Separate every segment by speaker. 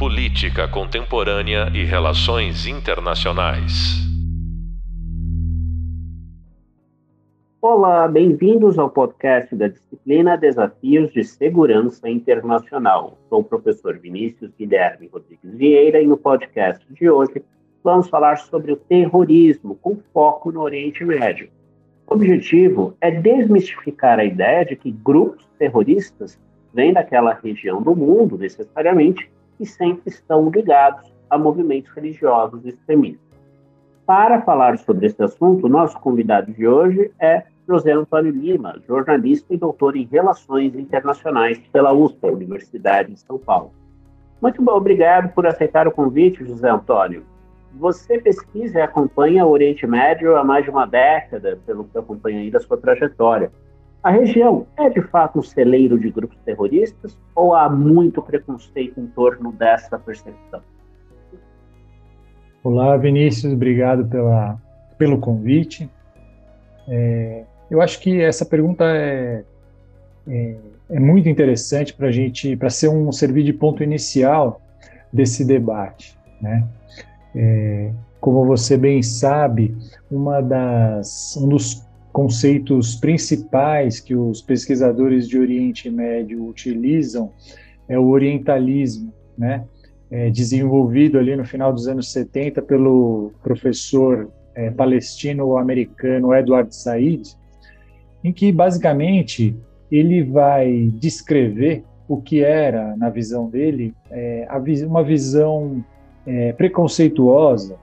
Speaker 1: Política Contemporânea e Relações Internacionais.
Speaker 2: Olá, bem-vindos ao podcast da disciplina Desafios de Segurança Internacional. Sou o professor Vinícius Guilherme Rodrigues Vieira e no podcast de hoje vamos falar sobre o terrorismo com foco no Oriente Médio. O objetivo é desmistificar a ideia de que grupos terroristas vêm daquela região do mundo, necessariamente, e sempre estão ligados a movimentos religiosos extremistas. Para falar sobre esse assunto, nosso convidado de hoje é José Antônio Lima, jornalista e doutor em Relações Internacionais pela USP, Universidade de São Paulo. Muito bom, obrigado por aceitar o convite, José Antônio. Você pesquisa e acompanha o Oriente Médio há mais de uma década, pelo que acompanha aí da sua trajetória. A região é de fato um celeiro de grupos terroristas ou há muito preconceito em torno dessa percepção?
Speaker 3: Olá, Vinícius, obrigado pela, pelo convite. É, eu acho que essa pergunta é, é, é muito interessante para a gente, para ser um servir de ponto inicial desse debate, né? É, como você bem sabe, uma das, um dos conceitos principais que os pesquisadores de Oriente Médio utilizam é o orientalismo, né? É, desenvolvido ali no final dos anos 70 pelo professor é, palestino-americano Edward Said, em que basicamente ele vai descrever o que era, na visão dele, é, uma visão é, preconceituosa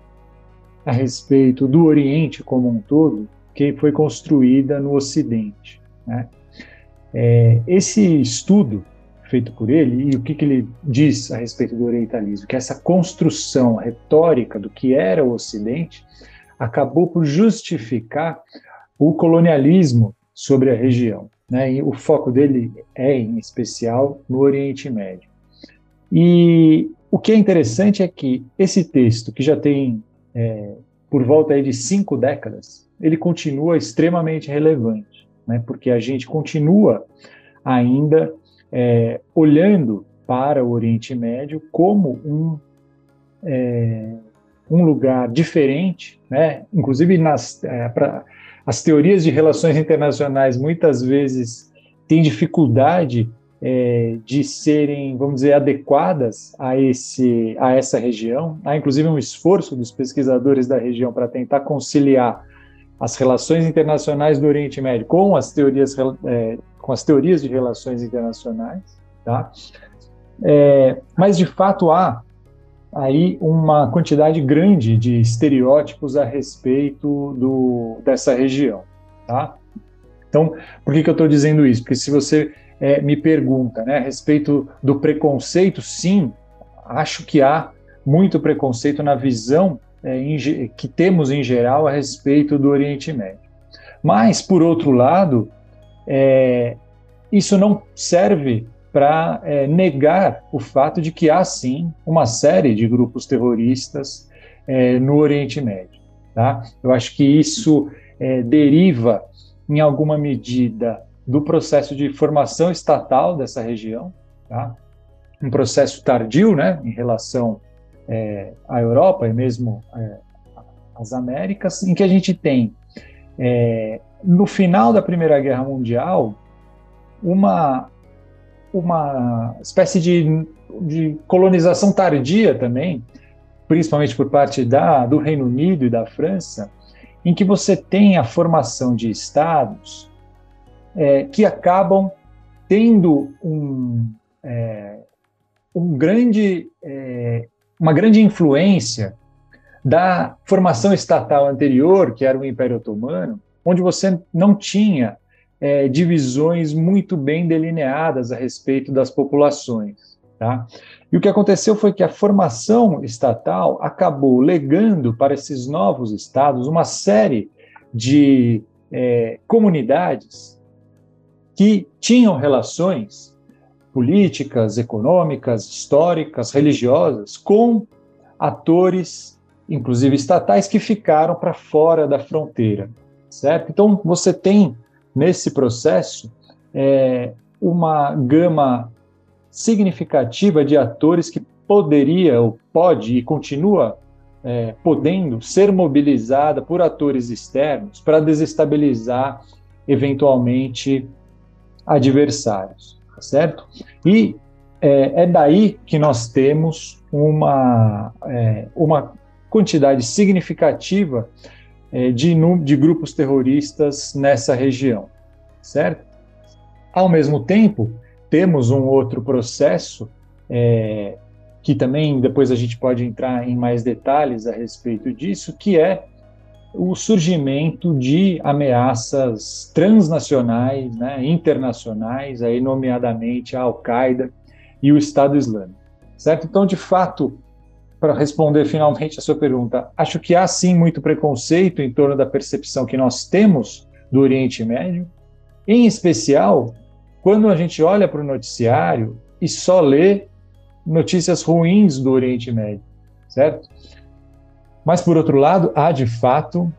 Speaker 3: a respeito do Oriente como um todo, que foi construída no Ocidente. Né? É, esse estudo feito por ele, e o que, que, ele diz a respeito do orientalismo, que essa construção retórica do que era o Ocidente acabou por justificar o colonialismo sobre a região. Né? E o foco dele é, em especial, no Oriente Médio. E o que é interessante é que esse texto, que já tem é, por volta de cinco décadas, ele continua extremamente relevante, né? porque a gente continua ainda é, olhando para o Oriente Médio como um, é, um lugar diferente, né? inclusive nas, é, pra, as teorias de relações internacionais muitas vezes têm dificuldade é, de serem, vamos dizer, adequadas a, esse, a essa região. Há inclusive um esforço dos pesquisadores da região para tentar conciliar as relações internacionais do Oriente Médio com as teorias, é, com as teorias de relações internacionais, tá? É, mas de fato há aí uma quantidade grande de estereótipos a respeito do, dessa região, tá? Então, por que, que eu estou dizendo isso? Porque se você é, me pergunta né, a respeito do preconceito, sim, acho que há muito preconceito na visão em, que temos em geral a respeito do Oriente Médio. Mas, por outro lado, é, isso não serve para é, negar o fato de que há sim uma série de grupos terroristas é, no Oriente Médio. Tá? Eu acho que isso é, deriva, em alguma medida, do processo de formação estatal dessa região, tá? um processo tardio né, em relação é, à Europa e mesmo é, às Américas, em que a gente tem, é, no final da Primeira Guerra Mundial, uma, uma espécie de, de colonização tardia também, principalmente por parte da, do Reino Unido e da França, em que você tem a formação de estados é, que acabam tendo um, é, um grande é, uma grande influência da formação estatal anterior, que era o Império Otomano, onde você não tinha é, divisões muito bem delineadas a respeito das populações. Tá? E o que aconteceu foi que a formação estatal acabou legando para esses novos estados uma série de é, comunidades que tinham relações políticas, econômicas, históricas, religiosas, com atores, inclusive estatais, que ficaram para fora da fronteira, certo? Então, você tem nesse processo é, uma gama significativa de atores que poderia, ou pode e continua é, podendo ser mobilizada por atores externos para desestabilizar eventualmente adversários, certo? E é, é daí que nós temos uma, é, uma quantidade significativa é, de, de grupos terroristas nessa região, certo? Ao mesmo tempo, temos um outro processo é, que também depois a gente pode entrar em mais detalhes a respeito disso, que é o surgimento de ameaças transnacionais, né, internacionais, aí nomeadamente a Al-Qaeda e o Estado Islâmico, certo? Então, de fato, para responder finalmente a sua pergunta, acho que há sim muito preconceito em torno da percepção que nós temos do Oriente Médio, em especial quando a gente olha para o noticiário e só lê notícias ruins do Oriente Médio, certo? Mas, por outro lado, há de fato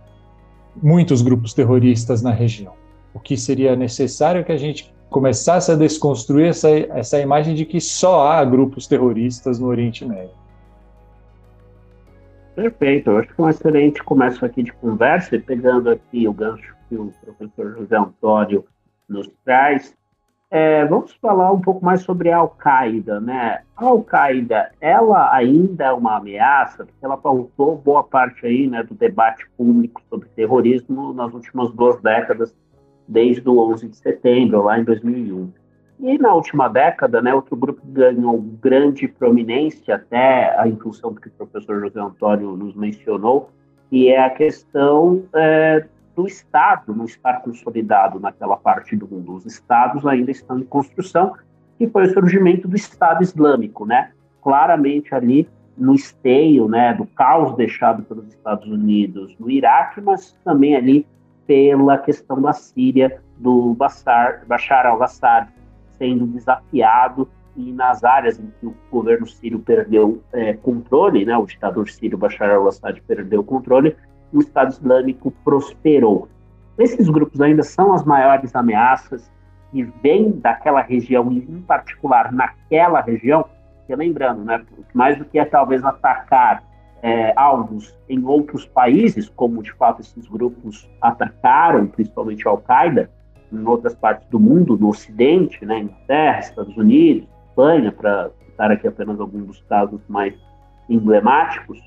Speaker 3: muitos grupos terroristas na região. O que seria necessário é que a gente começasse a desconstruir essa, essa imagem de que só há grupos terroristas no Oriente Médio.
Speaker 2: Perfeito, acho que é um excelente começo aqui de conversa, pegando aqui o gancho que o professor José Antônio nos traz, é, vamos falar um pouco mais sobre a Al-Qaeda, né? A Al-Qaeda, ela ainda é uma ameaça, porque ela pautou boa parte aí, né, do debate público sobre terrorismo nas últimas duas décadas, desde o 11 de setembro, lá em 2001. E na última década, né, outro grupo ganhou grande prominência, até a impulsão que o professor José Antônio nos mencionou, que é a questão é, do Estado não estar consolidado naquela parte do mundo. Os Estados ainda estão em construção, que foi o surgimento do Estado Islâmico, né? Claramente ali no esteio, né, do caos deixado pelos Estados Unidos no Iraque, mas também ali pela questão da Síria, do Bashar, Bashar al-Assad sendo desafiado e nas áreas em que o governo sírio perdeu é, controle, né, o ditador sírio Bashar al-Assad perdeu o controle, o Estado Islâmico prosperou. Esses grupos ainda são as maiores ameaças que vêm daquela região, em particular naquela região, lembrando, né, mais do que é talvez atacar é, alvos em outros países, como de fato esses grupos atacaram, principalmente a Al-Qaeda, em outras partes do mundo, no Ocidente, né, Inglaterra, Estados Unidos, Espanha, para citar aqui apenas alguns dos casos mais emblemáticos,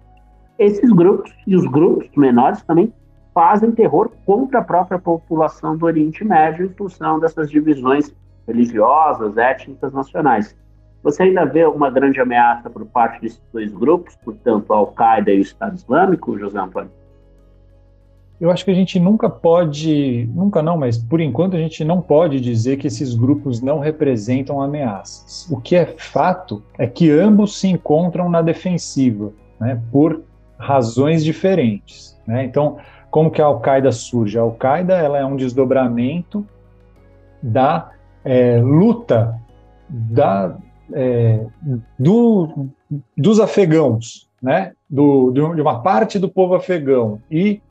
Speaker 2: esses grupos e os grupos menores também fazem terror contra a própria população do Oriente Médio em função dessas divisões religiosas, étnicas, nacionais. Você ainda vê uma grande ameaça por parte desses dois grupos, portanto, a Al-Qaeda e o Estado Islâmico, José Antônio?
Speaker 3: Eu acho que a gente nunca pode, nunca não, mas por enquanto a gente não pode dizer que esses grupos não representam ameaças. O que é fato é que ambos se encontram na defensiva, né, por razões diferentes. Né? Então, como que a Al-Qaeda surge? A Al-Qaeda ela é um desdobramento da é, luta da, é, do, dos afegãos, né? Do, de uma parte do povo afegão e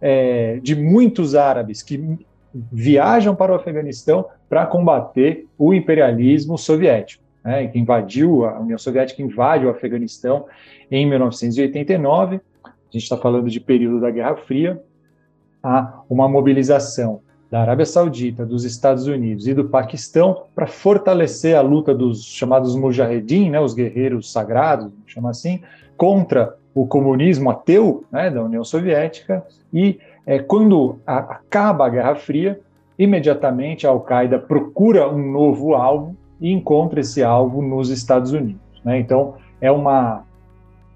Speaker 3: é, de muitos árabes que viajam para o Afeganistão para combater o imperialismo soviético né, que invadiu, a União Soviética invade o Afeganistão em 1989, a gente está falando de período da Guerra Fria, há uma mobilização da Arábia Saudita, dos Estados Unidos e do Paquistão para fortalecer a luta dos chamados mujahedin, né, os guerreiros sagrados, chama assim, contra o comunismo ateu né, da União Soviética. E é, quando a, acaba a Guerra Fria, imediatamente a Al-Qaeda procura um novo alvo e encontra esse alvo nos Estados Unidos. Né? Então, é uma,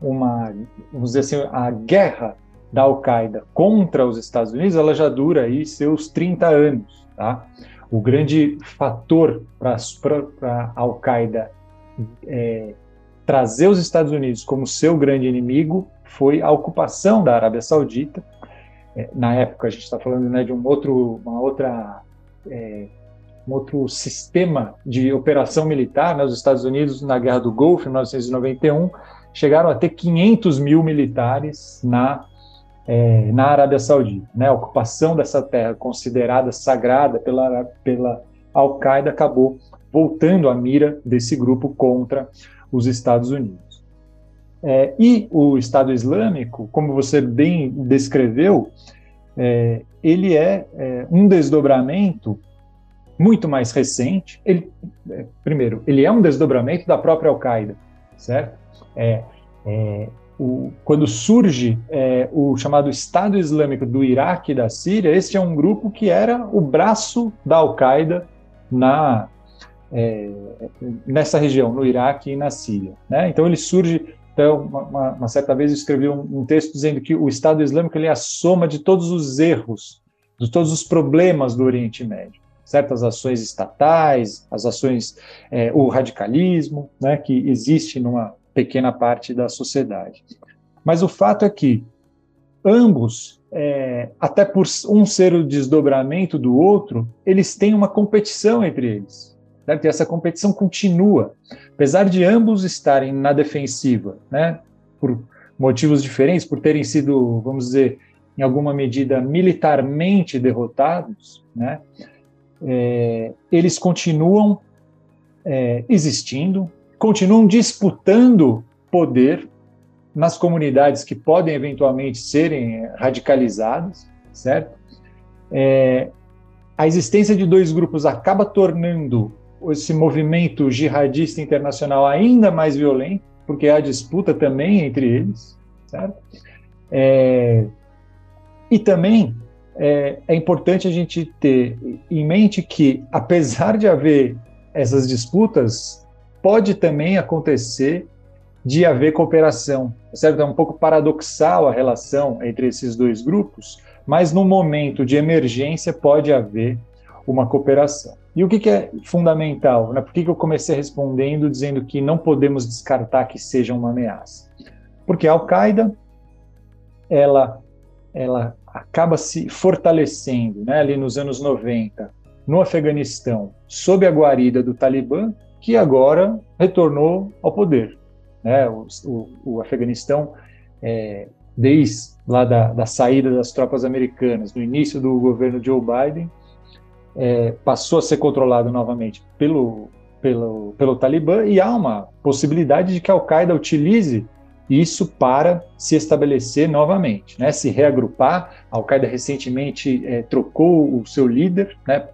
Speaker 3: uma, vamos dizer assim, a guerra da Al-Qaeda contra os Estados Unidos, ela já dura aí seus 30 anos. Tá? O grande fator para a Al-Qaeda é, trazer os Estados Unidos como seu grande inimigo foi a ocupação da Arábia Saudita. É, na época, a gente está falando né, de um outro, uma outra é, um outro sistema de operação militar. Né? Os Estados Unidos, na Guerra do Golfo, em 1991, chegaram a ter 500 mil militares na, é, na Arábia Saudita. Né? A ocupação dessa terra, considerada sagrada pela, pela Al-Qaeda, acabou voltando a mira desse grupo contra os Estados Unidos. É, e o Estado Islâmico, como você bem descreveu, é, ele é, é, um desdobramento muito mais recente. Ele, é, primeiro, ele é um desdobramento da própria Al-Qaeda, certo? É, é, o, quando surge é, o chamado Estado Islâmico do Iraque e da Síria, esse é um grupo que era o braço da Al-Qaeda na é, nessa região, no Iraque e na Síria. Né? Então ele surge então, uma, uma, certa vez eu escrevi um, um, texto dizendo que o Estado Islâmico ele é a soma de todos os erros, de todos os problemas do Oriente Médio. Certas ações estatais, as ações, é, o radicalismo, né, que existe numa pequena parte da sociedade. Mas o fato é que ambos, é, até por um ser o desdobramento do outro, eles têm uma competição entre eles. Certo? E essa competição continua, apesar de ambos estarem na defensiva, né? por motivos diferentes, por terem sido, vamos dizer, em alguma medida militarmente derrotados, né? É, eles continuam é, existindo, continuam disputando poder nas comunidades que podem eventualmente serem radicalizadas, certo? É, a existência de dois grupos acaba tornando esse movimento jihadista internacional ainda mais violento, porque há disputa também entre eles, certo? É, e também é, é, importante a gente ter em mente que, apesar de haver essas disputas, pode também acontecer de haver cooperação, certo? É um pouco paradoxal a relação entre esses dois grupos, mas no momento de emergência pode haver uma cooperação. E o que, que é fundamental? Né? Por que, que eu comecei respondendo dizendo que não podemos descartar que seja uma ameaça? Porque a Al-Qaeda, ela, ela acaba se fortalecendo né, ali nos anos 90, no Afeganistão, sob a guarida do Talibã, que agora retornou ao poder. Né? O, o, o Afeganistão, é, desde lá da, da saída das tropas americanas, no início do governo Joe Biden, é, passou a ser controlado novamente pelo, pelo, pelo Talibã e há uma possibilidade de que a Al-Qaeda utilize isso para se estabelecer novamente, né? se reagrupar. A Al-Qaeda recentemente é, trocou o seu líder, né?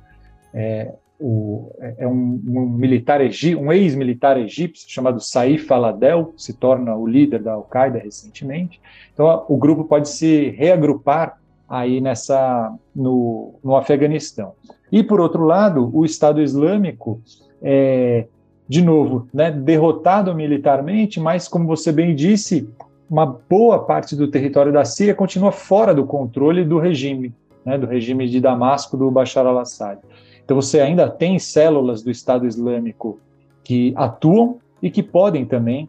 Speaker 3: é, o, é um, um, militar um ex-militar egípcio chamado Saif al-Adel se torna o líder da Al-Qaeda recentemente. Então o grupo pode se reagrupar aí nessa no, no Afeganistão. E, por outro lado, o Estado Islâmico, é, de novo, né, derrotado militarmente, mas, como você bem disse, uma boa parte do território da Síria continua fora do controle do regime, né, do regime de Damasco do Bashar al-Assad. Então, você ainda tem células do Estado Islâmico que atuam e que podem também,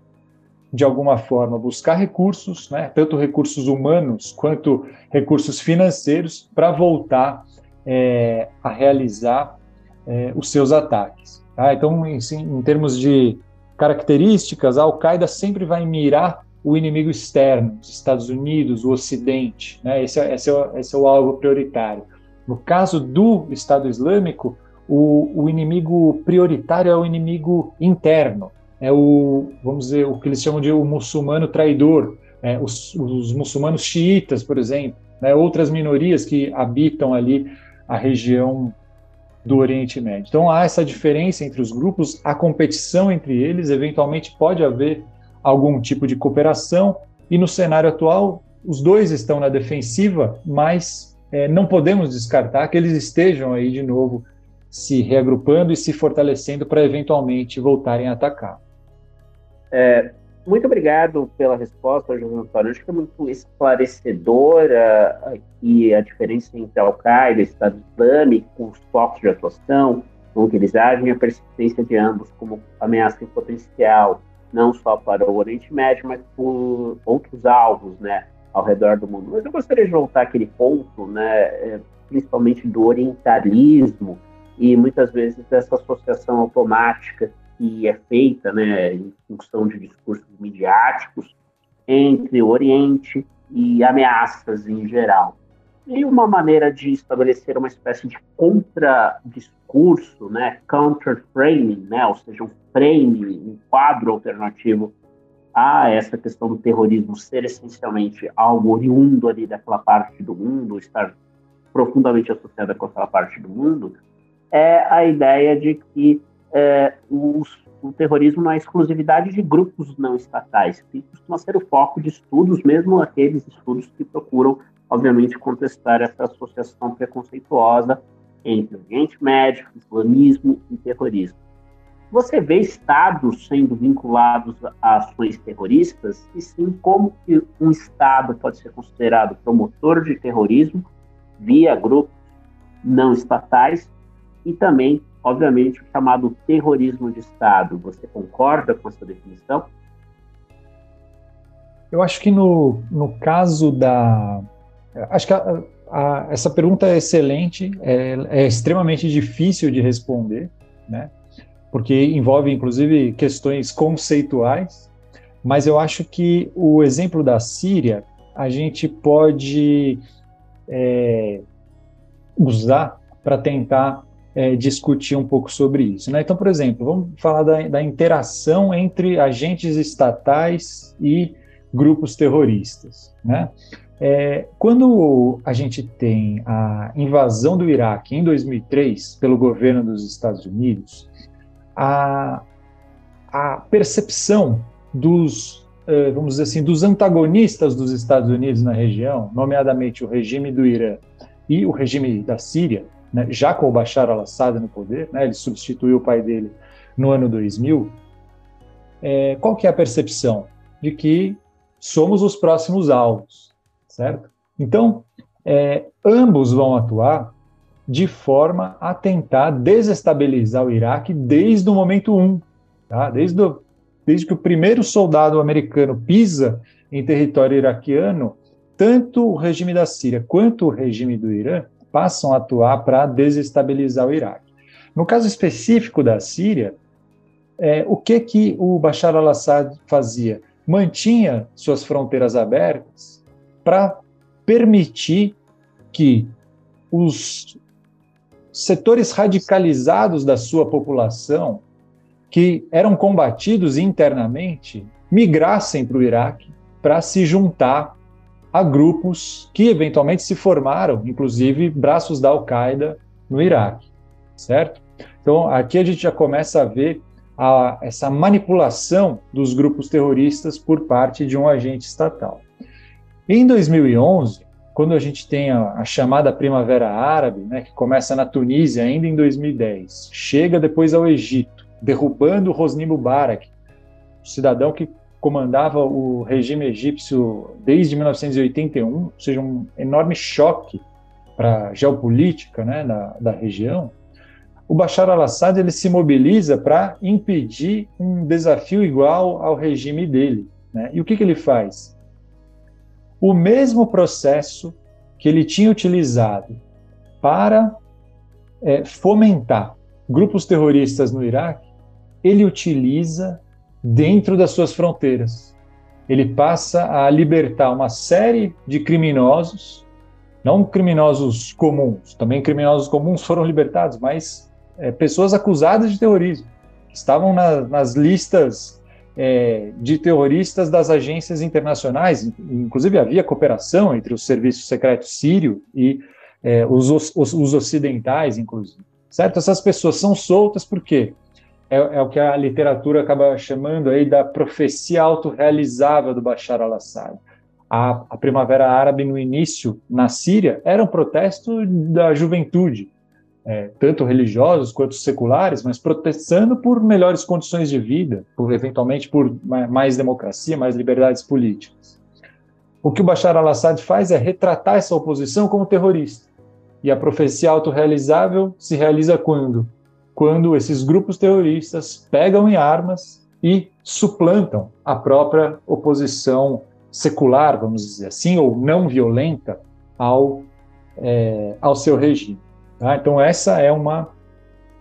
Speaker 3: de alguma forma, buscar recursos, né, tanto recursos humanos quanto recursos financeiros, para voltar é, a realizar é, os seus ataques. Tá? Então, em, em termos de características, a Al-Qaeda sempre vai mirar o inimigo externo, os Estados Unidos, o Ocidente. Né? Esse, é, esse, é, esse é o alvo prioritário. No caso do Estado Islâmico, o, o, inimigo prioritário é o inimigo interno, é o, vamos dizer, o que eles chamam de o muçulmano traidor, é, os, os, muçulmanos xiitas, por exemplo, né, outras minorias que habitam ali a região do Oriente Médio. Então há essa diferença entre os grupos, a competição entre eles, eventualmente pode haver algum tipo de cooperação, e no cenário atual, os dois estão na defensiva, mas é, não podemos descartar que eles estejam aí de novo se reagrupando e se fortalecendo para eventualmente voltarem a atacar.
Speaker 2: É, muito obrigado pela resposta, José Antônio. Acho que é muito esclarecedora aqui a diferença entre Al-Qaeda e Estado Islâmico, os focos de atuação, como eles agem, a persistência de ambos como ameaça em potencial, não só para o Oriente Médio, mas por outros alvos, né, ao redor do mundo. Mas eu gostaria de voltar àquele ponto, né, é, principalmente do orientalismo e muitas vezes dessa associação automática que é feita né, em função de discursos midiáticos entre o Oriente e ameaças em geral. E uma maneira de estabelecer uma espécie de contradiscurso, né, counter-framing, né, ou seja, um frame, um quadro alternativo a essa questão do terrorismo ser essencialmente algo oriundo ali daquela parte do mundo, estar profundamente associada com aquela parte do mundo, é a ideia de que é, os, o terrorismo não é exclusividade de grupos não estatais, que costuma ser o foco de estudos, mesmo aqueles estudos que procuram, obviamente, contestar essa associação preconceituosa entre Oriente Médio, islamismo e terrorismo. Você vê estados sendo vinculados a ações terroristas, e sim como que um estado pode ser considerado promotor de terrorismo via grupos não estatais? E também, obviamente, o chamado terrorismo de Estado. Você concorda com essa definição?
Speaker 3: Eu acho que no, no caso da. Acho que a, a, essa pergunta é excelente, é, é extremamente difícil de responder, né? porque envolve inclusive questões conceituais, mas eu acho que o exemplo da Síria a gente pode é, usar para tentar é, discutir um pouco sobre isso. Né? Então, por exemplo, vamos falar da, da interação entre agentes estatais e grupos terroristas. Né? É, quando a gente tem a invasão do Iraque em 2003 pelo governo dos Estados Unidos, a, a percepção dos, eh, vamos dizer assim, dos antagonistas dos Estados Unidos na região, nomeadamente o regime do Irã e o regime da Síria, né, já com o Bashar al-Assad no poder, né, ele substituiu o pai dele no ano 2000, é, qual que é a percepção? De que somos os próximos alvos, certo? Então, é, ambos vão atuar de forma a tentar desestabilizar o Iraque desde o momento um, tá? desde, desde que o primeiro soldado americano pisa em território iraquiano, tanto o regime da Síria quanto o regime do Irã passam a atuar para desestabilizar o Iraque. No caso específico da Síria, é, o que que o Bashar al-Assad fazia? Mantinha suas fronteiras abertas para permitir que os setores radicalizados da sua população, que eram combatidos internamente, migrassem para o Iraque para se juntar a grupos que eventualmente se formaram, inclusive braços da Al-Qaeda no Iraque, certo? Então aqui a gente já começa a ver a, essa manipulação dos grupos terroristas por parte de um agente estatal. Em 2011, quando a gente tem a, a, chamada Primavera Árabe, né, que começa na Tunísia ainda em 2010, chega depois ao Egito, derrubando Hosni Mubarak, cidadão que comandava o regime egípcio desde 1981, ou seja, um enorme choque para a geopolítica né, da, da região, o Bashar al-Assad ele se mobiliza para impedir um desafio igual ao regime dele. Né? E o que, que ele faz? o mesmo processo que ele tinha utilizado para é, fomentar grupos terroristas no Iraque, ele utiliza dentro das suas fronteiras. Ele passa a libertar uma série de criminosos, não criminosos comuns, também criminosos comuns foram libertados, mas é, pessoas acusadas de terrorismo, estavam na, nas listas é, de terroristas das agências internacionais. Inclusive, havia cooperação entre o serviço secreto sírio e é, os, os, os, ocidentais, inclusive. Certo? Essas pessoas são soltas porque é, é, o que a literatura acaba chamando aí da profecia autorrealizável do Bashar al-Assad. A, a Primavera Árabe, no início, na Síria, era um protesto da juventude, é, tanto religiosos quanto seculares, mas protestando por melhores condições de vida, por eventualmente por mais democracia, mais liberdades políticas. O que o Bashar al-Assad faz é retratar essa oposição como terrorista. E a profecia autorrealizável se realiza quando? Quando esses grupos terroristas pegam em armas e suplantam a própria oposição secular, vamos dizer assim, ou não violenta ao, é, ao seu regime. Tá? Então, essa é uma,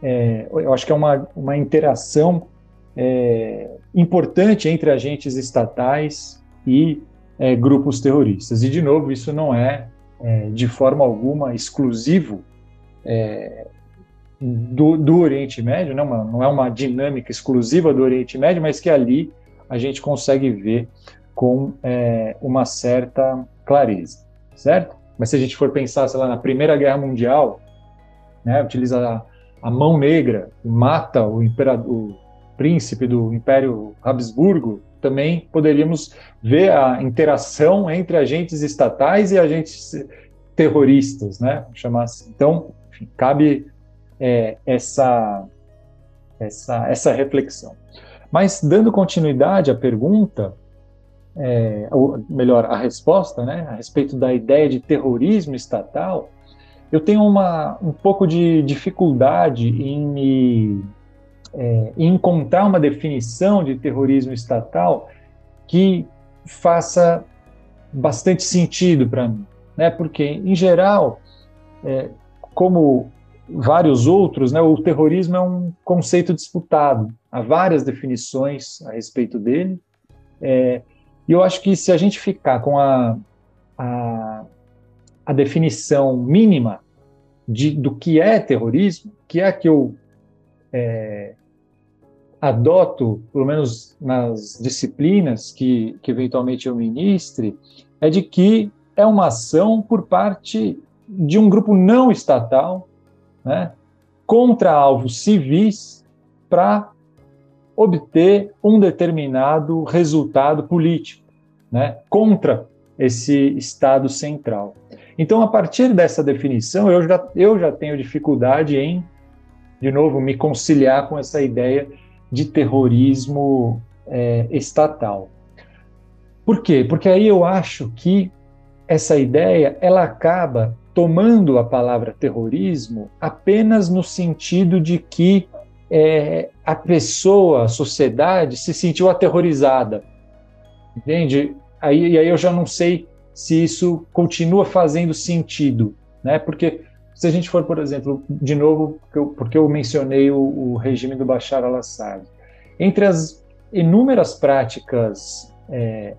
Speaker 3: é, eu acho que é uma, uma interação é, importante entre agentes estatais e é, grupos terroristas. E, de novo, isso não é, é de forma alguma exclusivo é, do, do, Oriente Médio, não, né? uma, não é uma dinâmica exclusiva do Oriente Médio, mas que ali a gente consegue ver com é, uma certa clareza, certo? Mas se a gente for pensar, sei lá, na Primeira Guerra Mundial, né, utiliza a, a mão negra, mata o, o príncipe do Império Habsburgo, também poderíamos ver a interação entre agentes estatais e agentes terroristas, né? Chamar assim. Então, enfim, cabe é, essa, essa, essa reflexão. Mas, dando continuidade à pergunta, é, ou melhor, a resposta, né, a respeito da ideia de terrorismo estatal, eu tenho uma, um pouco de dificuldade em me é, encontrar uma definição de terrorismo estatal que faça bastante sentido para mim, né? Porque em geral, é, como vários outros, né, o terrorismo é um conceito disputado. Há várias definições a respeito dele. É, e eu acho que se a gente ficar com a, a, a definição mínima de, do que é terrorismo, que é a que eu é, adoto, pelo menos nas disciplinas que, que eventualmente eu ministre, é de que é uma ação por parte de um grupo não estatal né, contra alvos civis para obter um determinado resultado político, né, contra esse Estado central. Então, a partir dessa definição, eu já, eu já tenho dificuldade em, de novo, me conciliar com essa ideia de terrorismo é, estatal. Por quê? Porque aí eu acho que essa ideia ela acaba tomando a palavra terrorismo apenas no sentido de que é, a pessoa, a sociedade, se sentiu aterrorizada. Entende? Aí, e aí eu já não sei se isso continua fazendo sentido, né? Porque se a gente for, por exemplo, de novo, porque eu mencionei o, o regime do Bashar al-Assad, entre as inúmeras práticas é,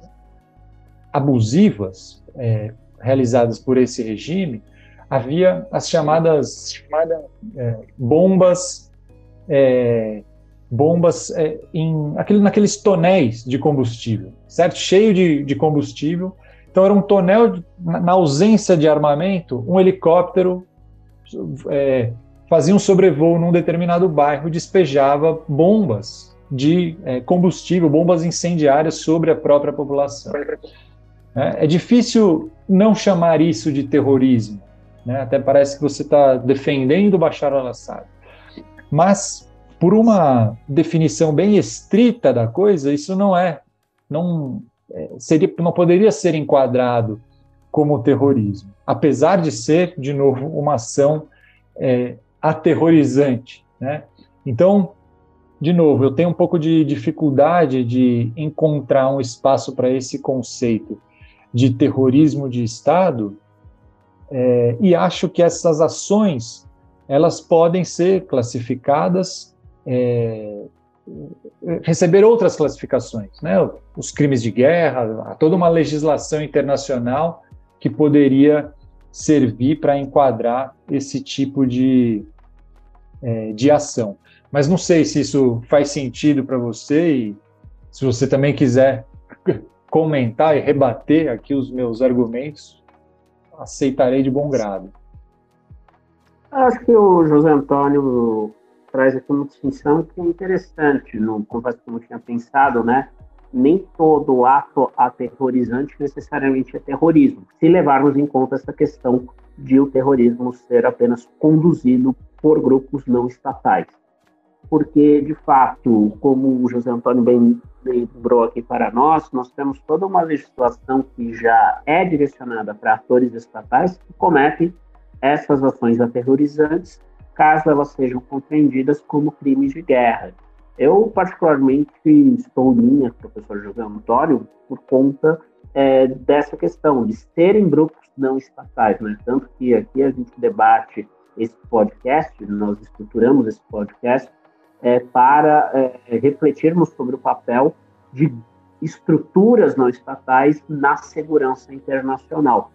Speaker 3: abusivas é, realizadas por esse regime, havia as chamadas chamada, é, bombas, é, bombas é, em, aquele, naqueles tonéis de combustível, certo? Cheio de, de combustível. Então era um tonel, na ausência de armamento, um helicóptero é, fazia um sobrevoo num determinado bairro, despejava bombas de é, combustível, bombas incendiárias sobre a própria população. É, é difícil não chamar isso de terrorismo, né? até parece que você está defendendo Bashar al-Assad. Mas, por uma definição bem estrita da coisa, isso não é, não, é, seria, não poderia ser enquadrado como terrorismo, apesar de ser, de novo, uma ação é, aterrorizante. Né? Então, de novo, eu tenho um pouco de dificuldade de encontrar um espaço para esse conceito de terrorismo de Estado, é, e acho que essas ações elas podem ser classificadas, é, receber outras classificações, né? Os crimes de guerra, toda uma legislação internacional que poderia servir para enquadrar esse tipo de, é, de ação. Mas não sei se isso faz sentido para você e se você também quiser comentar e rebater aqui os meus argumentos, aceitarei de bom grado.
Speaker 2: Acho que o José Antônio traz aqui uma distinção que é interessante, não confesso que não tinha pensado, né? Nem todo ato aterrorizante necessariamente é terrorismo, se levarmos em conta essa questão de o terrorismo ser apenas conduzido por grupos não estatais porque, de fato, como o José Antônio bem lembrou aqui para nós, nós temos toda uma legislação que já é direcionada para atores estatais que cometem essas ações aterrorizantes, caso elas sejam compreendidas como crimes de guerra. Eu, particularmente, estou em linha professor José Antônio por conta é, dessa questão de serem grupos não estatais, né? Tanto que aqui a gente debate esse podcast, nós estruturamos esse podcast é, para é, refletirmos sobre o papel de estruturas não estatais na segurança internacional.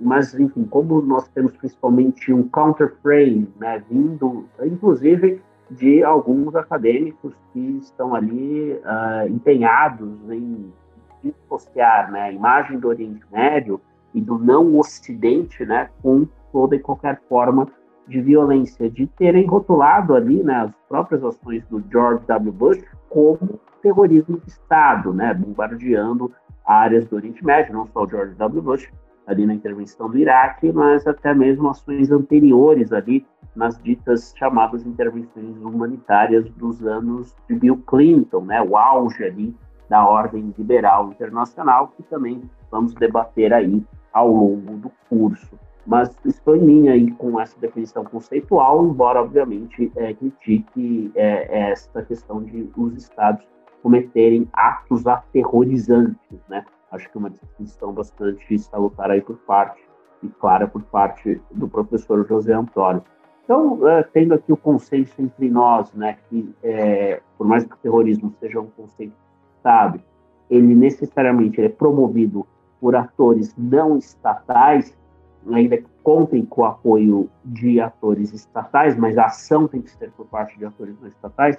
Speaker 2: Mas, enfim, como nós temos principalmente um counterframe, né, vindo, inclusive, de alguns acadêmicos que estão ali uh, empenhados em dissociar né, a imagem do Oriente Médio e do não Ocidente né, com toda e qualquer forma de violência, de terem rotulado ali né, as próprias ações do George W. Bush como terrorismo de Estado, né, bombardeando áreas do Oriente Médio, não só o George W. Bush, ali na intervenção do Iraque, mas até mesmo ações anteriores ali nas ditas chamadas intervenções humanitárias dos anos de Bill Clinton, né, o auge ali da ordem liberal internacional, que também vamos debater aí ao longo do curso. Mas estou em linha aí com essa definição conceitual, embora, obviamente, é, critique é, essa questão de os estados cometerem atos aterrorizantes, né? Acho que é uma distinção bastante salutar aí por parte, e clara por parte do professor José Antônio. Então, é, tendo aqui o consenso entre nós, né, que é, por mais que o terrorismo seja um conceito Estado, ele necessariamente é promovido por atores não estatais, ainda contem com o apoio de atores estatais, mas a ação tem que ser por parte de atores não estatais,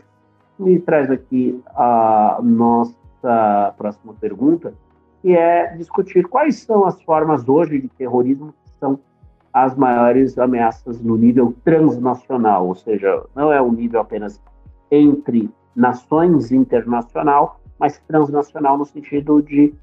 Speaker 2: me traz aqui a nossa próxima pergunta, que é discutir quais são as formas hoje de terrorismo que são as maiores ameaças no nível transnacional, ou seja, não é o nível apenas entre nações internacional, mas transnacional no sentido de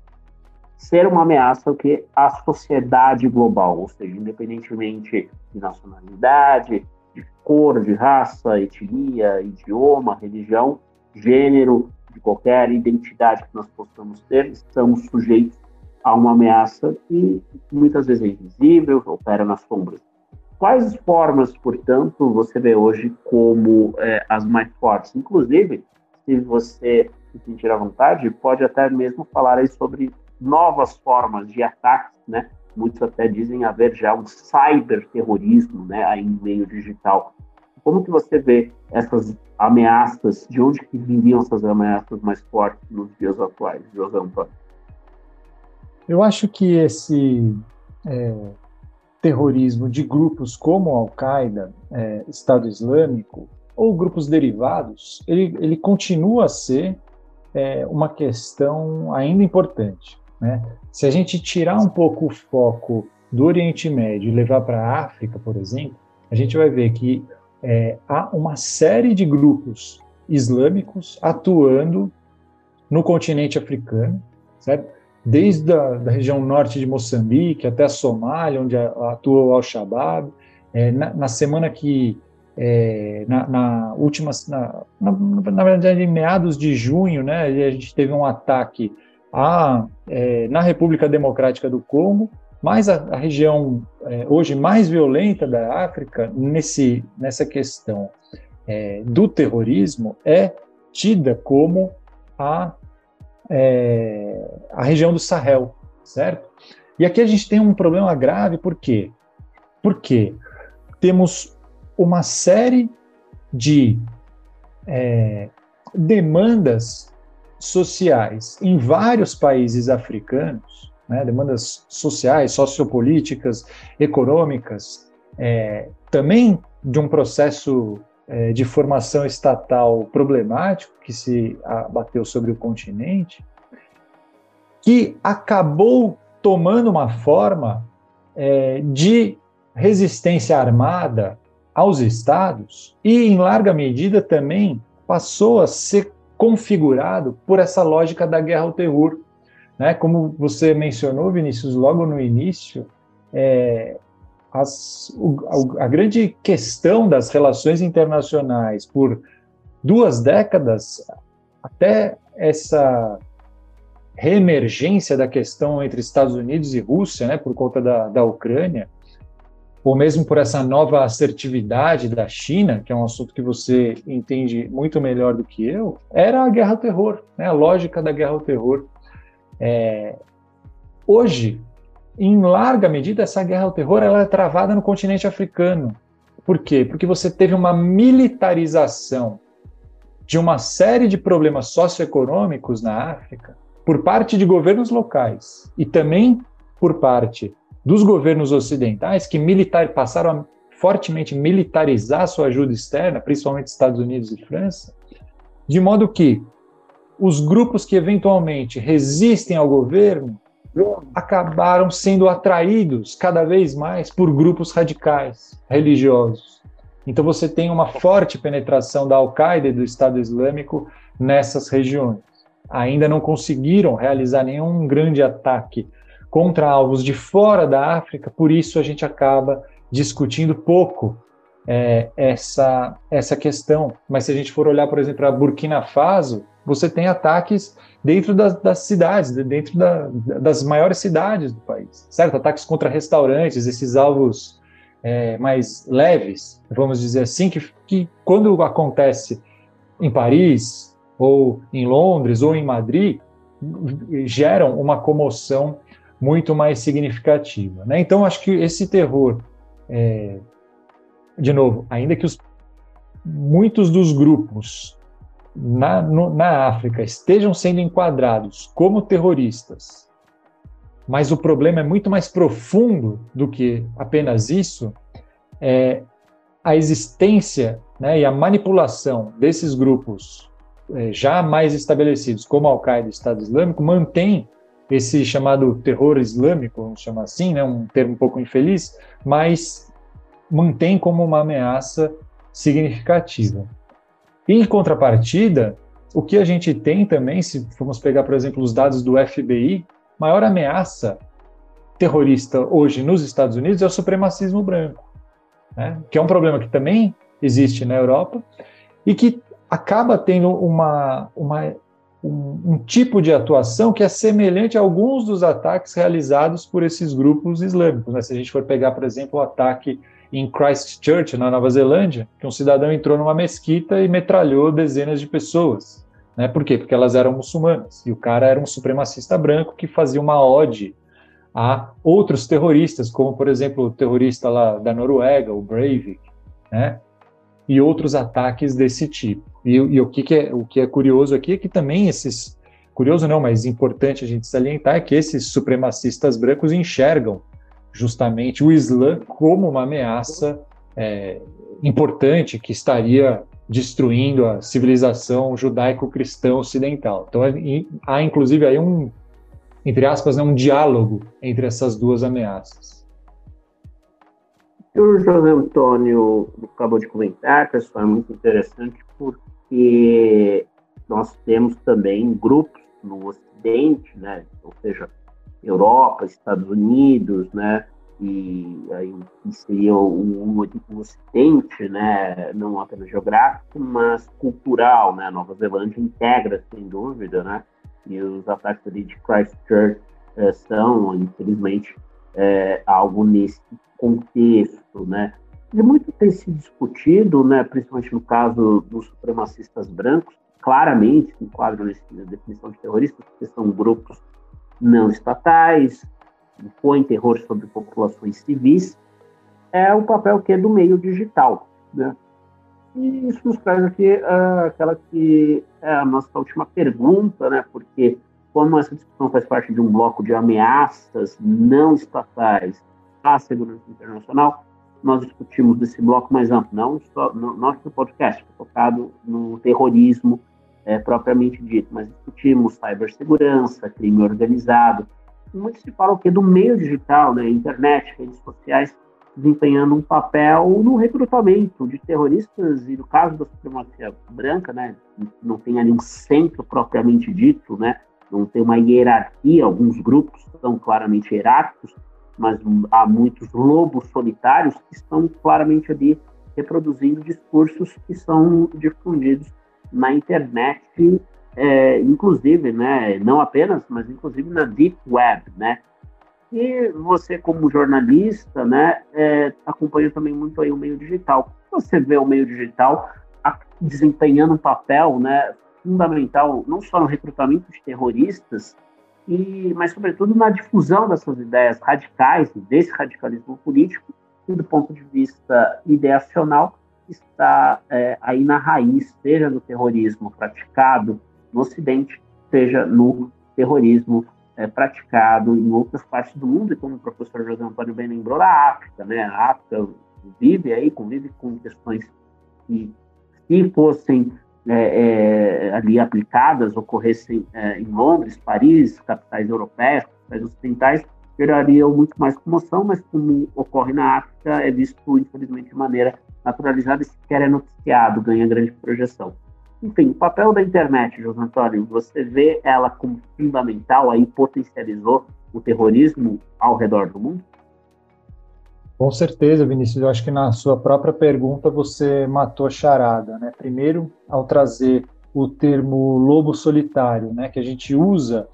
Speaker 2: ser uma ameaça que a sociedade global, ou seja, independentemente de nacionalidade, de cor, de raça, etnia, idioma, religião, gênero, de qualquer identidade que nós possamos ter, estamos sujeitos a uma ameaça que muitas vezes é invisível, opera nas sombras. Quais formas, portanto, você vê hoje como é, as mais fortes? Inclusive, se você se sentir à vontade, pode até mesmo falar aí sobre novas formas de ataques, né? Muitos até dizem haver já um cyberterrorismo, né, aí no meio digital. Como que você vê essas ameaças, de onde que viriam essas ameaças mais fortes nos dias atuais, José Antônio?
Speaker 3: Eu acho que esse é, terrorismo de grupos como Al-Qaeda, é, Estado Islâmico, ou grupos derivados, ele, ele continua a ser é, uma questão ainda importante. Né? Se a gente tirar um pouco o foco do Oriente Médio e levar para a África, por exemplo, a gente vai ver que é, há uma série de grupos islâmicos atuando no continente africano, certo? desde a da região norte de Moçambique até a Somália, onde atua o Al-Shabaab. É, na, na, semana que é, na, na, última, na, na, na, verdade, em meados de junho, né, a gente teve um ataque a, é, na República Democrática do Congo, mas a, a região é, hoje mais violenta da África nesse, nessa questão é, do terrorismo é tida como a, é, a região do Sahel, certo? E aqui a gente tem um problema grave, por quê? Porque temos uma série de é, demandas sociais em vários países africanos, né, demandas sociais, sociopolíticas, econômicas, é, também de um processo é, de formação estatal problemático que se abateu sobre o continente, que acabou tomando uma forma é, de resistência armada aos estados e, em larga medida, também passou a ser configurado por essa lógica da guerra ao terror. Né? Como você mencionou, Vinícius, logo no início, é, as, o, a, grande questão das relações internacionais por duas décadas, até essa reemergência da questão entre Estados Unidos e Rússia, né, por conta da, da Ucrânia, ou mesmo por essa nova assertividade da China, que é um assunto que você entende muito melhor do que eu, era a guerra ao terror, né? a lógica da guerra ao terror. É... Hoje, em larga medida, essa guerra ao terror ela é travada no continente africano. Por quê? Porque você teve uma militarização de uma série de problemas socioeconômicos na África por parte de governos locais e também por parte dos governos ocidentais que militar, passaram a fortemente militarizar sua ajuda externa, principalmente Estados Unidos e França, de modo que os grupos que eventualmente resistem ao governo acabaram sendo atraídos cada vez mais por grupos radicais religiosos. Então você tem uma forte penetração da Al-Qaeda e do Estado Islâmico nessas regiões. Ainda não conseguiram realizar nenhum grande ataque contra alvos de fora da África, por isso a gente acaba discutindo pouco é, essa, essa questão. Mas se a gente for olhar, por exemplo, para Burkina Faso, você tem ataques dentro das, das cidades, dentro da, das maiores cidades do país, certo? Ataques contra restaurantes, esses alvos é, mais leves, vamos dizer assim, que, que quando acontece em Paris, ou em Londres, ou em Madrid, geram uma comoção muito mais significativa. Né? Então, acho que esse terror, é, de novo, ainda que os, muitos dos grupos na, no, na África estejam sendo enquadrados como terroristas, mas o problema é muito mais profundo do que apenas isso, é a existência né, e a manipulação desses grupos é, já mais estabelecidos, como Al-Qaeda e Estado Islâmico, mantém esse chamado terror islâmico, vamos chamar assim, né, um termo um pouco infeliz, mas mantém como uma ameaça significativa. Em contrapartida, o que a gente tem também, se formos pegar, por exemplo, os dados do FBI, maior ameaça terrorista hoje nos Estados Unidos é o supremacismo branco, né? que é um problema que também existe na Europa e que acaba tendo uma, uma um, um, tipo de atuação que é semelhante a alguns dos ataques realizados por esses grupos islâmicos. Né? Se a gente for pegar, por exemplo, o ataque em Christchurch, na Nova Zelândia, que um cidadão entrou numa mesquita e metralhou dezenas de pessoas. Né? Por quê? Porque elas eram muçulmanas. E o cara era um supremacista branco que fazia uma ode a outros terroristas, como, por exemplo, o terrorista lá da Noruega, o Breivik, né? E outros ataques desse tipo. E, e o, que, que, é, o que é curioso aqui é que também esses, curioso não, mas importante a gente salientar, é que esses supremacistas brancos enxergam justamente o Islã como uma ameaça é, importante que estaria destruindo a civilização judaico-cristã ocidental. Então há inclusive aí um, entre aspas, né, um diálogo entre essas duas ameaças.
Speaker 2: O José Antônio acabou de comentar, pessoal, é muito interessante porque nós temos também grupos no Ocidente, né, ou seja, Europa, Estados Unidos, né, e aí seria um, um Ocidente, né, não apenas geográfico, mas cultural, né, Nova Zelândia integra, sem dúvida, né, e os ataques ali de Christchurch eh, são, infelizmente, eh, algo nesse contexto, né? E muito tem se discutido, né, principalmente no caso dos supremacistas brancos, claramente se enquadram na definição de terroristas, porque são grupos não estatais, impõem terror sobre populações civis, é o papel que é do meio digital, né? E isso nos traz aqui uh, aquela que é a nossa última pergunta, né? Porque como essa discussão faz parte de um bloco de ameaças não estatais à segurança internacional, nós discutimos desse bloco mais amplo, não só no nosso podcast, focado no terrorismo é, propriamente dito, mas discutimos cibersegurança, crime organizado. Muito se fala o que do meio digital, né, internet, redes sociais, desempenhando um papel no recrutamento de terroristas e no caso da supremacia branca, né, não tem ali um centro propriamente dito, né, não tem uma hierarquia, alguns grupos são claramente hierárquicos, mas há muitos lobos solitários que estão claramente ali reproduzindo discursos que são difundidos na internet, é, inclusive, né, não apenas, mas inclusive na deep web, né? E você, como jornalista, né, é, acompanha também muito aí o meio digital. Você vê o meio digital desempenhando um papel, né, fundamental, não só no recrutamento de terroristas, e, mas sobretudo na difusão dessas ideias radicais, desse radicalismo político, que do ponto de vista ideacional está é, aí na raiz, seja no terrorismo praticado no Ocidente, seja no terrorismo é, praticado em outras partes do mundo, e como o professor José Antônio bem lembrou, da África, né? A África, vive aí, convive com questões que, se fossem é, é, ali aplicadas, ocorressem é, em Londres, Paris, capitais europeias, capitais ocidentais, gerariam muito mais comoção, mas como ocorre na África, é visto, infelizmente, de maneira naturalizada e sequer é noticiado, ganha grande projeção. Enfim, o papel da internet, José Antônio, você vê ela como fundamental, aí potencializou o terrorismo ao redor do mundo?
Speaker 3: Com certeza, Vinícius. Eu acho que na sua própria pergunta você matou a charada. Né? Primeiro, ao trazer o termo lobo solitário, né, que a gente usa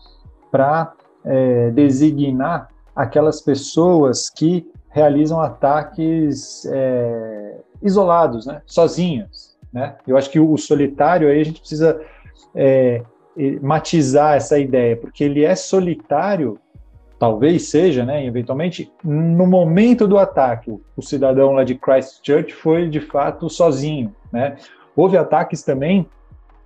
Speaker 3: para é, designar aquelas pessoas que realizam ataques é, isolados, né, sozinhas. Né? Eu acho que o solitário aí a gente precisa é, matizar essa ideia, porque ele é solitário talvez seja, né, eventualmente, no momento do ataque, o cidadão lá de Christchurch foi de fato sozinho, né? Houve ataques também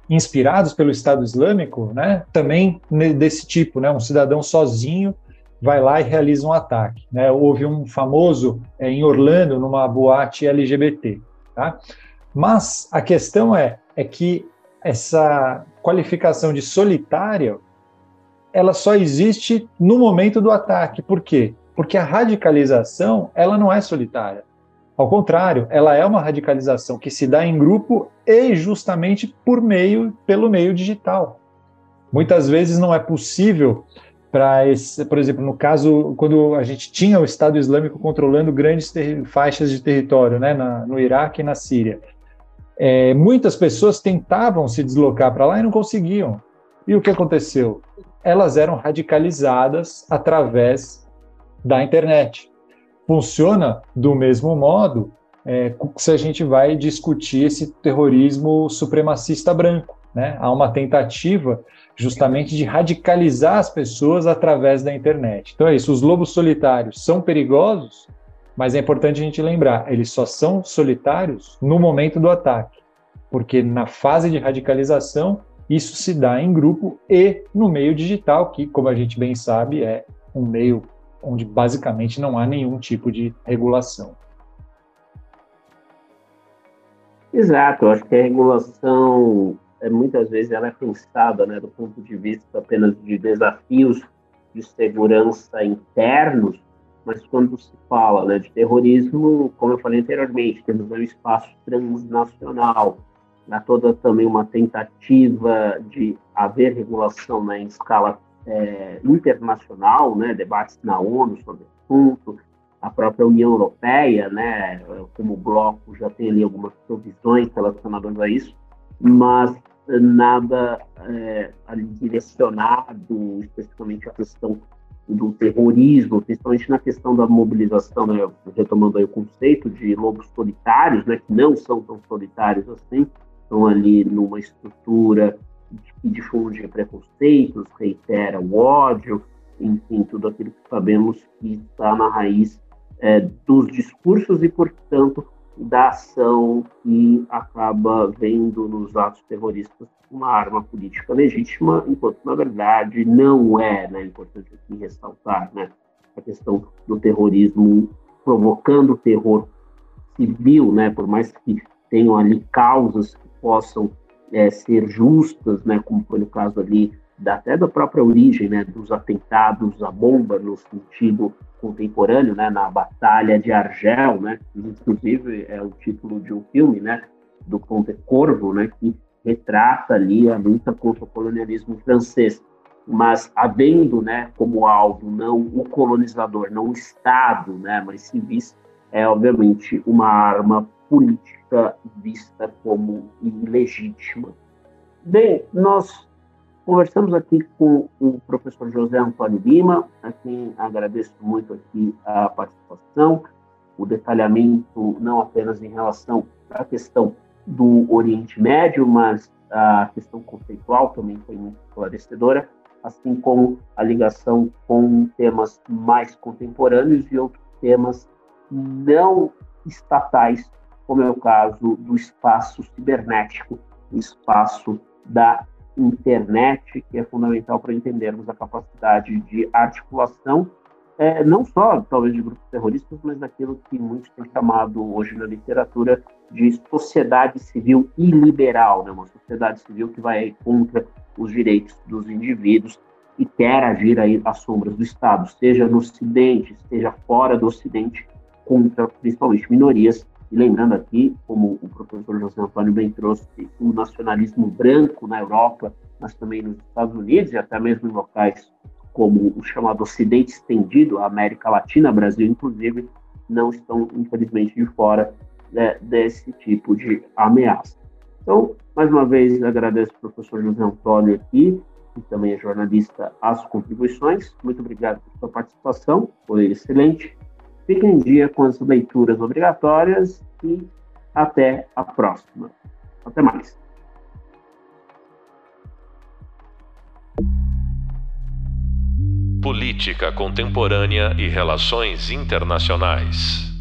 Speaker 3: inspirados pelo Estado Islâmico, né? Também desse tipo, né? Um cidadão sozinho vai lá e realiza um ataque, né? Houve um famoso é, em Orlando numa boate LGBT, tá? Mas a questão é é que essa qualificação de solitária ela só existe no momento do ataque. Por quê? Porque a radicalização, ela não é solitária. Ao contrário, ela é uma radicalização que se dá em grupo e justamente por meio pelo meio digital. Muitas vezes não é possível para esse, por exemplo, no caso quando a gente tinha o Estado Islâmico controlando grandes faixas de território, né, na, no Iraque e na Síria, é, muitas pessoas tentavam se deslocar para lá e não conseguiam. E o que aconteceu? Elas eram radicalizadas através da internet. Funciona do mesmo modo é, se a gente vai discutir esse terrorismo supremacista branco. Né? Há uma tentativa justamente de radicalizar as pessoas através da internet. Então é isso, os lobos solitários são perigosos, mas é importante a gente lembrar, eles só são solitários no momento do ataque, porque na fase de radicalização isso se dá em grupo e no meio digital, que, como a gente bem sabe, é um meio onde basicamente não há nenhum tipo de regulação.
Speaker 2: Exato, acho que a regulação é, muitas vezes ela é pensada né, do ponto de vista apenas de desafios de segurança internos, mas quando se fala né, de terrorismo, como eu falei anteriormente, temos um espaço transnacional, há toda também uma tentativa de haver regulação né, em escala é, internacional, né, debates na ONU sobre o assunto, a própria União Europeia, né, como bloco, já tem ali algumas provisões relacionadas a isso, mas nada é, direcionado especificamente à questão do terrorismo, principalmente na questão da mobilização, né, retomando aí o conceito de lobos solitários, né, que não são tão solitários assim, estão ali numa estrutura que difunde preconceitos, reitera o ódio, enfim, tudo aquilo que sabemos que está na raiz é, dos discursos e, portanto, da ação que acaba vendo nos atos terroristas uma arma política legítima, enquanto, na verdade, não é, né, importante aqui ressaltar, né, a questão do terrorismo provocando terror civil, né, por mais que tenham ali causas possam é, ser justas, né, como foi no caso ali da, até da própria origem né, dos atentados à bomba no sentido contemporâneo, né, na Batalha de Argel, né, inclusive é o título de um filme, né, do Conte Corvo, né, que retrata ali a luta contra o colonialismo francês. Mas havendo, né, como alvo não o colonizador, não o Estado, né, mas civis, é obviamente uma arma política vista como ilegítima. Bem, nós conversamos aqui com o professor José Antônio Lima, a quem agradeço muito aqui a participação, o detalhamento não apenas em relação à questão do Oriente Médio, mas a questão conceitual também foi muito esclarecedora, assim como a ligação com temas mais contemporâneos e outros temas não estatais como é o caso do espaço cibernético, o espaço da internet, que é fundamental para entendermos a capacidade de articulação é, não só, talvez, de grupos terroristas, mas daquilo que muitos têm chamado hoje na literatura de sociedade civil iliberal, né? uma sociedade civil que vai contra os direitos dos indivíduos e quer agir aí às sombras do Estado, seja no Ocidente, seja fora do Ocidente, contra principalmente minorias. E lembrando aqui, como o professor José Antônio bem trouxe, o nacionalismo branco na Europa, mas também nos Estados Unidos e até mesmo em locais como o chamado Ocidente estendido, a América Latina, Brasil inclusive, não estão, infelizmente, de fora né, desse tipo de ameaça. Então, mais uma vez, agradeço ao professor José Antônio aqui, que também é jornalista, as contribuições. Muito obrigado pela sua participação, foi excelente. Fiquem em dia com as leituras obrigatórias e até a próxima. Até mais.
Speaker 1: Política Contemporânea e Relações Internacionais.